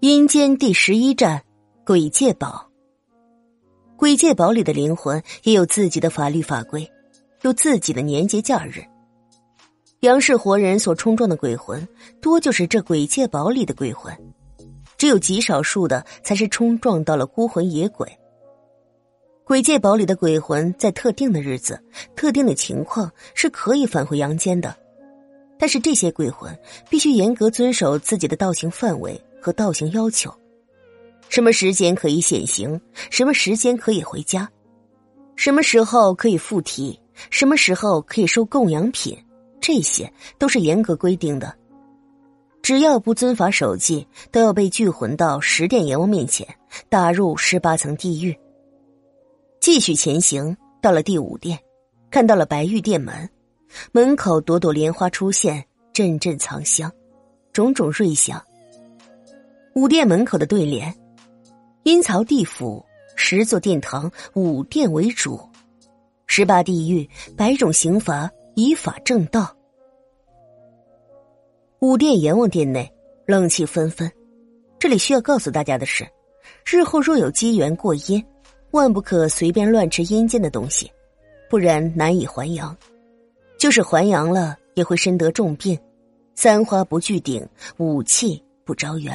阴间第十一站，鬼界堡。鬼界堡里的灵魂也有自己的法律法规，有自己的年节假日。杨氏活人所冲撞的鬼魂，多就是这鬼界堡里的鬼魂，只有极少数的才是冲撞到了孤魂野鬼。鬼界堡里的鬼魂在特定的日子、特定的情况是可以返回阳间的，但是这些鬼魂必须严格遵守自己的道行范围。和道行要求，什么时间可以显形，什么时间可以回家，什么时候可以附体，什么时候可以收供养品，这些都是严格规定的。只要不遵法守纪，都要被聚魂到十殿阎王面前，打入十八层地狱。继续前行，到了第五殿，看到了白玉殿门，门口朵朵莲花出现，阵阵藏香，种种瑞香。五殿门口的对联：“阴曹地府十座殿堂，五殿为主，十八地狱百种刑罚，以法正道。”五殿阎王殿内冷气纷纷。这里需要告诉大家的是，日后若有机缘过阴，万不可随便乱吃阴间的东西，不然难以还阳。就是还阳了，也会身得重病。三花不聚顶，五气不招缘。